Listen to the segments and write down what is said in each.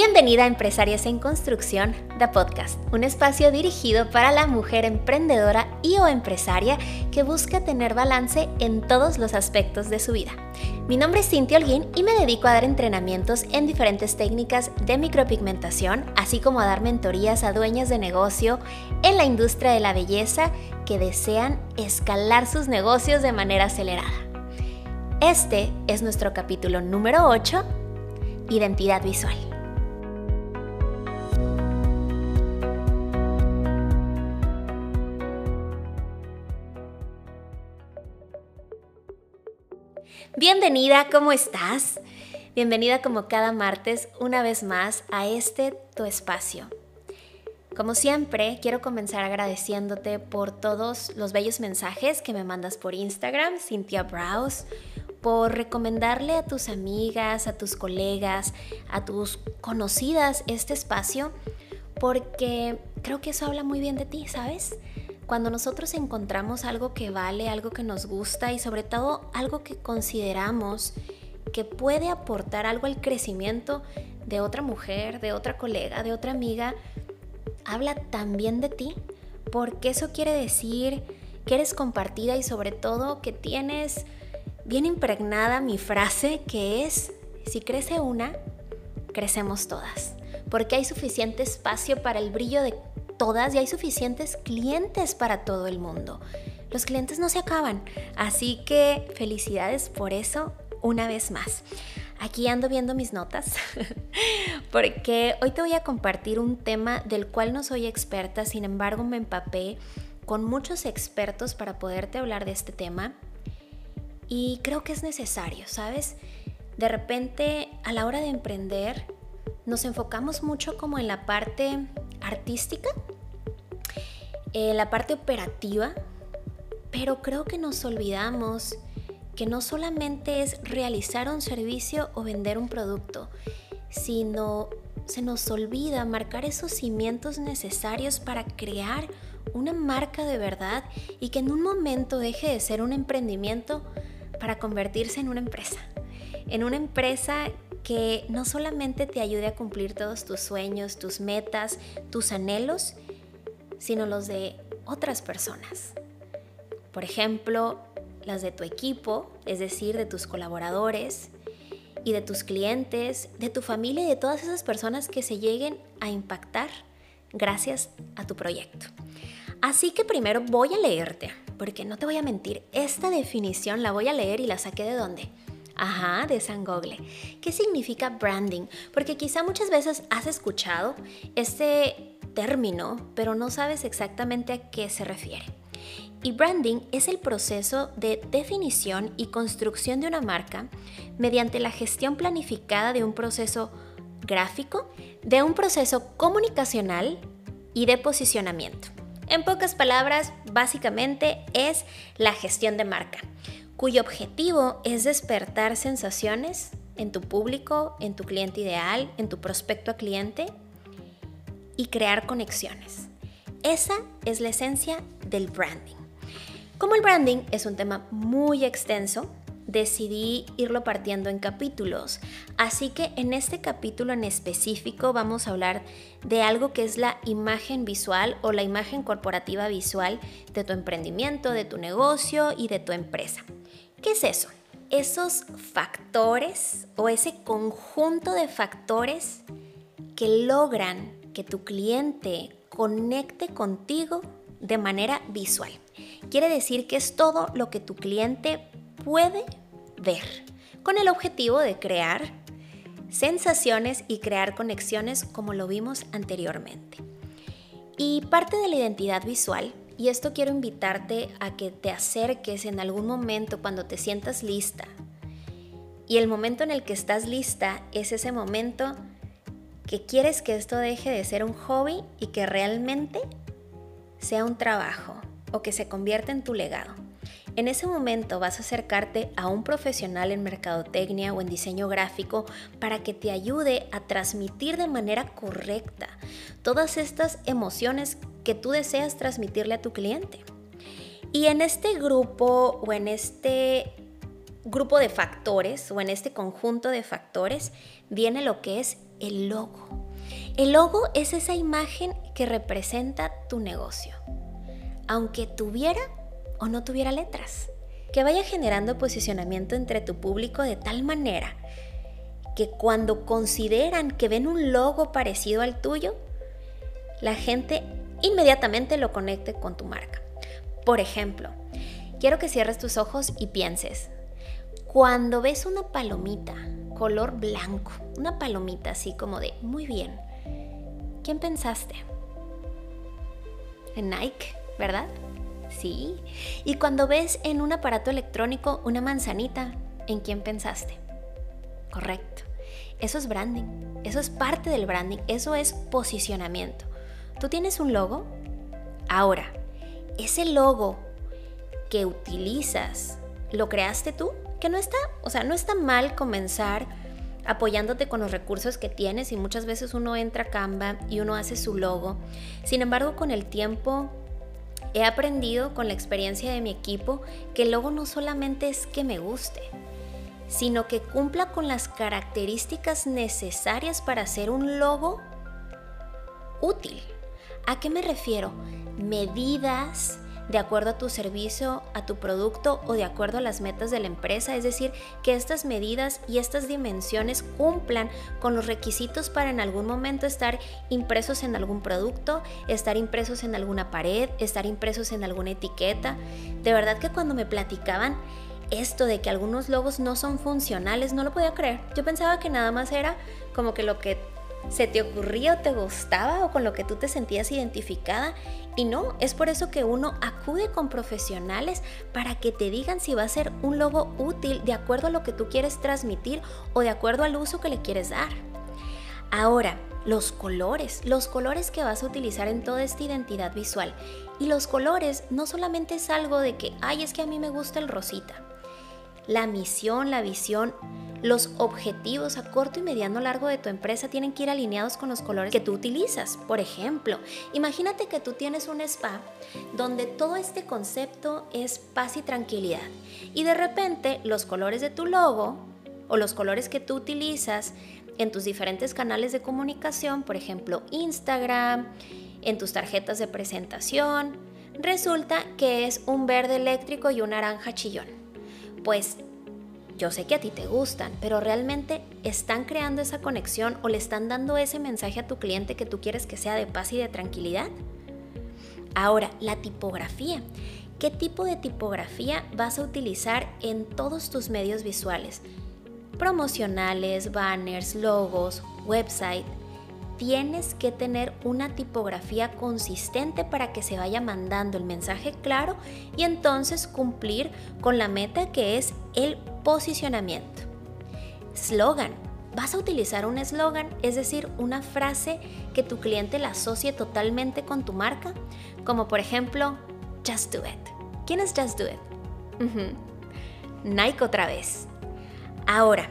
Bienvenida a Empresarias en Construcción, The Podcast, un espacio dirigido para la mujer emprendedora y o empresaria que busca tener balance en todos los aspectos de su vida. Mi nombre es Cintia Holguín y me dedico a dar entrenamientos en diferentes técnicas de micropigmentación, así como a dar mentorías a dueñas de negocio en la industria de la belleza que desean escalar sus negocios de manera acelerada. Este es nuestro capítulo número 8, Identidad Visual. Bienvenida, ¿cómo estás? Bienvenida como cada martes una vez más a este tu espacio. Como siempre, quiero comenzar agradeciéndote por todos los bellos mensajes que me mandas por Instagram, Cynthia Browse, por recomendarle a tus amigas, a tus colegas, a tus conocidas este espacio, porque creo que eso habla muy bien de ti, ¿sabes? Cuando nosotros encontramos algo que vale, algo que nos gusta y sobre todo algo que consideramos que puede aportar algo al crecimiento de otra mujer, de otra colega, de otra amiga, habla también de ti, porque eso quiere decir que eres compartida y sobre todo que tienes bien impregnada mi frase que es, si crece una, crecemos todas, porque hay suficiente espacio para el brillo de todas y hay suficientes clientes para todo el mundo. Los clientes no se acaban, así que felicidades por eso una vez más. Aquí ando viendo mis notas porque hoy te voy a compartir un tema del cual no soy experta, sin embargo me empapé con muchos expertos para poderte hablar de este tema y creo que es necesario, ¿sabes? De repente a la hora de emprender nos enfocamos mucho como en la parte artística, en la parte operativa, pero creo que nos olvidamos que no solamente es realizar un servicio o vender un producto, sino se nos olvida marcar esos cimientos necesarios para crear una marca de verdad y que en un momento deje de ser un emprendimiento para convertirse en una empresa. En una empresa que no solamente te ayude a cumplir todos tus sueños, tus metas, tus anhelos, sino los de otras personas. Por ejemplo, las de tu equipo, es decir, de tus colaboradores y de tus clientes, de tu familia y de todas esas personas que se lleguen a impactar gracias a tu proyecto. Así que primero voy a leerte, porque no te voy a mentir, esta definición la voy a leer y la saqué de dónde? Ajá, de San Google. ¿Qué significa branding? Porque quizá muchas veces has escuchado este término, pero no sabes exactamente a qué se refiere. Y branding es el proceso de definición y construcción de una marca mediante la gestión planificada de un proceso gráfico, de un proceso comunicacional y de posicionamiento. En pocas palabras, básicamente es la gestión de marca cuyo objetivo es despertar sensaciones en tu público, en tu cliente ideal, en tu prospecto a cliente y crear conexiones. Esa es la esencia del branding. Como el branding es un tema muy extenso, decidí irlo partiendo en capítulos. Así que en este capítulo en específico vamos a hablar de algo que es la imagen visual o la imagen corporativa visual de tu emprendimiento, de tu negocio y de tu empresa. ¿Qué es eso? Esos factores o ese conjunto de factores que logran que tu cliente conecte contigo de manera visual. Quiere decir que es todo lo que tu cliente puede ver, con el objetivo de crear sensaciones y crear conexiones como lo vimos anteriormente. Y parte de la identidad visual y esto quiero invitarte a que te acerques en algún momento cuando te sientas lista. Y el momento en el que estás lista es ese momento que quieres que esto deje de ser un hobby y que realmente sea un trabajo o que se convierta en tu legado. En ese momento vas a acercarte a un profesional en mercadotecnia o en diseño gráfico para que te ayude a transmitir de manera correcta todas estas emociones que tú deseas transmitirle a tu cliente. Y en este grupo o en este grupo de factores o en este conjunto de factores viene lo que es el logo. El logo es esa imagen que representa tu negocio, aunque tuviera o no tuviera letras, que vaya generando posicionamiento entre tu público de tal manera que cuando consideran que ven un logo parecido al tuyo, la gente inmediatamente lo conecte con tu marca. Por ejemplo, quiero que cierres tus ojos y pienses, cuando ves una palomita color blanco, una palomita así como de, muy bien, ¿quién pensaste? En Nike, ¿verdad? Sí. Y cuando ves en un aparato electrónico una manzanita, ¿en quién pensaste? Correcto. Eso es branding. Eso es parte del branding. Eso es posicionamiento. ¿Tú tienes un logo? Ahora, ese logo que utilizas, ¿lo creaste tú? Que no está, o sea, no está mal comenzar apoyándote con los recursos que tienes y muchas veces uno entra a Canva y uno hace su logo. Sin embargo, con el tiempo he aprendido con la experiencia de mi equipo que el logo no solamente es que me guste, sino que cumpla con las características necesarias para hacer un logo útil. ¿A qué me refiero? Medidas, de acuerdo a tu servicio, a tu producto o de acuerdo a las metas de la empresa. Es decir, que estas medidas y estas dimensiones cumplan con los requisitos para en algún momento estar impresos en algún producto, estar impresos en alguna pared, estar impresos en alguna etiqueta. De verdad que cuando me platicaban esto de que algunos logos no son funcionales, no lo podía creer. Yo pensaba que nada más era como que lo que se te ocurría o te gustaba o con lo que tú te sentías identificada. Y no, es por eso que uno acude con profesionales para que te digan si va a ser un logo útil de acuerdo a lo que tú quieres transmitir o de acuerdo al uso que le quieres dar. Ahora, los colores, los colores que vas a utilizar en toda esta identidad visual. Y los colores no solamente es algo de que, ay, es que a mí me gusta el rosita. La misión, la visión, los objetivos a corto y mediano largo de tu empresa tienen que ir alineados con los colores que tú utilizas. Por ejemplo, imagínate que tú tienes un spa donde todo este concepto es paz y tranquilidad. Y de repente los colores de tu logo o los colores que tú utilizas en tus diferentes canales de comunicación, por ejemplo Instagram, en tus tarjetas de presentación, resulta que es un verde eléctrico y un naranja chillón. Pues yo sé que a ti te gustan, pero realmente están creando esa conexión o le están dando ese mensaje a tu cliente que tú quieres que sea de paz y de tranquilidad. Ahora, la tipografía. ¿Qué tipo de tipografía vas a utilizar en todos tus medios visuales? Promocionales, banners, logos, website tienes que tener una tipografía consistente para que se vaya mandando el mensaje claro y entonces cumplir con la meta que es el posicionamiento. Slogan. Vas a utilizar un eslogan, es decir, una frase que tu cliente la asocie totalmente con tu marca, como por ejemplo, Just Do It. ¿Quién es Just Do It? Nike otra vez. Ahora,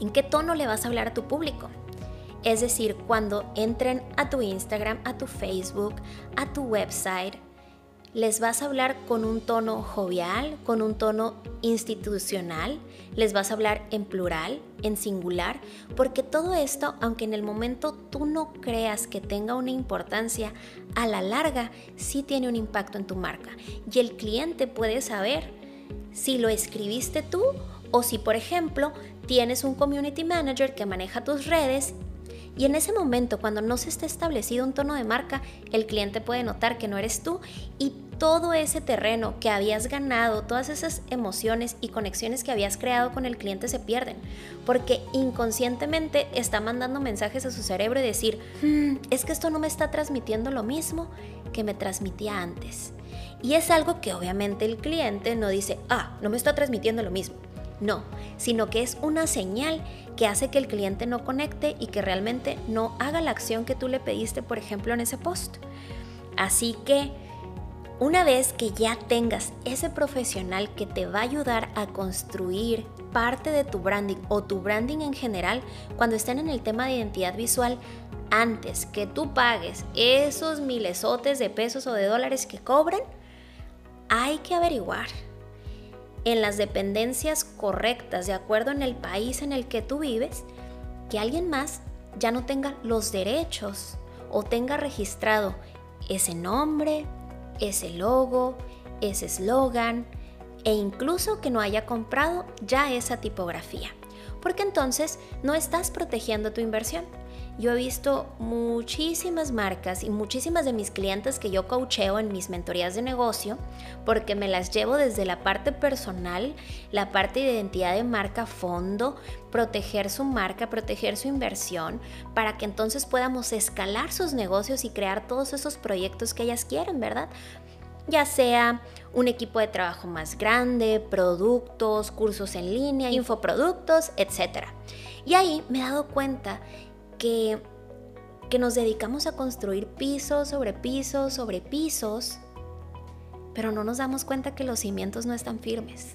¿en qué tono le vas a hablar a tu público? Es decir, cuando entren a tu Instagram, a tu Facebook, a tu website, les vas a hablar con un tono jovial, con un tono institucional, les vas a hablar en plural, en singular, porque todo esto, aunque en el momento tú no creas que tenga una importancia, a la larga sí tiene un impacto en tu marca. Y el cliente puede saber si lo escribiste tú o si, por ejemplo, tienes un community manager que maneja tus redes y en ese momento, cuando no se está establecido un tono de marca, el cliente puede notar que no eres tú y todo ese terreno que habías ganado, todas esas emociones y conexiones que habías creado con el cliente se pierden, porque inconscientemente está mandando mensajes a su cerebro y decir, hmm, es que esto no me está transmitiendo lo mismo que me transmitía antes. Y es algo que obviamente el cliente no dice, ah, no me está transmitiendo lo mismo. No, sino que es una señal que hace que el cliente no conecte y que realmente no haga la acción que tú le pediste, por ejemplo, en ese post. Así que una vez que ya tengas ese profesional que te va a ayudar a construir parte de tu branding o tu branding en general, cuando estén en el tema de identidad visual, antes que tú pagues esos milesotes de pesos o de dólares que cobran, hay que averiguar en las dependencias correctas, de acuerdo en el país en el que tú vives, que alguien más ya no tenga los derechos o tenga registrado ese nombre, ese logo, ese eslogan e incluso que no haya comprado ya esa tipografía. Porque entonces no estás protegiendo tu inversión. Yo he visto muchísimas marcas y muchísimas de mis clientes que yo coacheo en mis mentorías de negocio, porque me las llevo desde la parte personal, la parte de identidad de marca fondo, proteger su marca, proteger su inversión, para que entonces podamos escalar sus negocios y crear todos esos proyectos que ellas quieren, ¿verdad? Ya sea un equipo de trabajo más grande, productos, cursos en línea, infoproductos, etc. Y ahí me he dado cuenta que, que nos dedicamos a construir pisos sobre pisos sobre pisos, pero no nos damos cuenta que los cimientos no están firmes.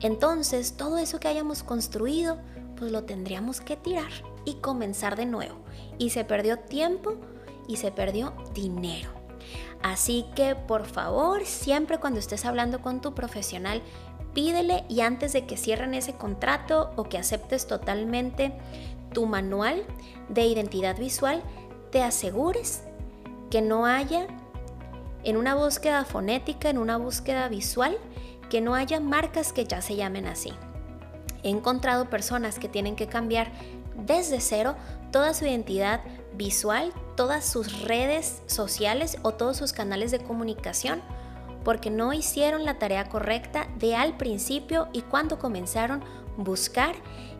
Entonces, todo eso que hayamos construido, pues lo tendríamos que tirar y comenzar de nuevo. Y se perdió tiempo y se perdió dinero. Así que por favor, siempre cuando estés hablando con tu profesional, pídele y antes de que cierren ese contrato o que aceptes totalmente tu manual de identidad visual, te asegures que no haya en una búsqueda fonética, en una búsqueda visual, que no haya marcas que ya se llamen así. He encontrado personas que tienen que cambiar desde cero toda su identidad visual, todas sus redes sociales o todos sus canales de comunicación porque no hicieron la tarea correcta de al principio y cuando comenzaron buscar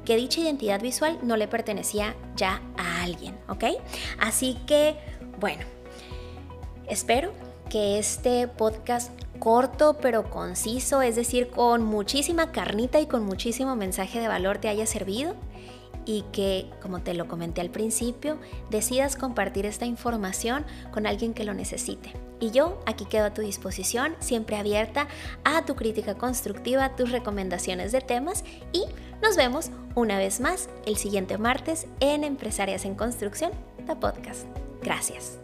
que dicha identidad visual no le pertenecía ya a alguien, ¿ok? Así que, bueno, espero que este podcast corto pero conciso, es decir, con muchísima carnita y con muchísimo mensaje de valor te haya servido y que, como te lo comenté al principio, decidas compartir esta información con alguien que lo necesite. Y yo aquí quedo a tu disposición, siempre abierta a tu crítica constructiva, tus recomendaciones de temas y nos vemos una vez más el siguiente martes en Empresarias en Construcción, la podcast. Gracias.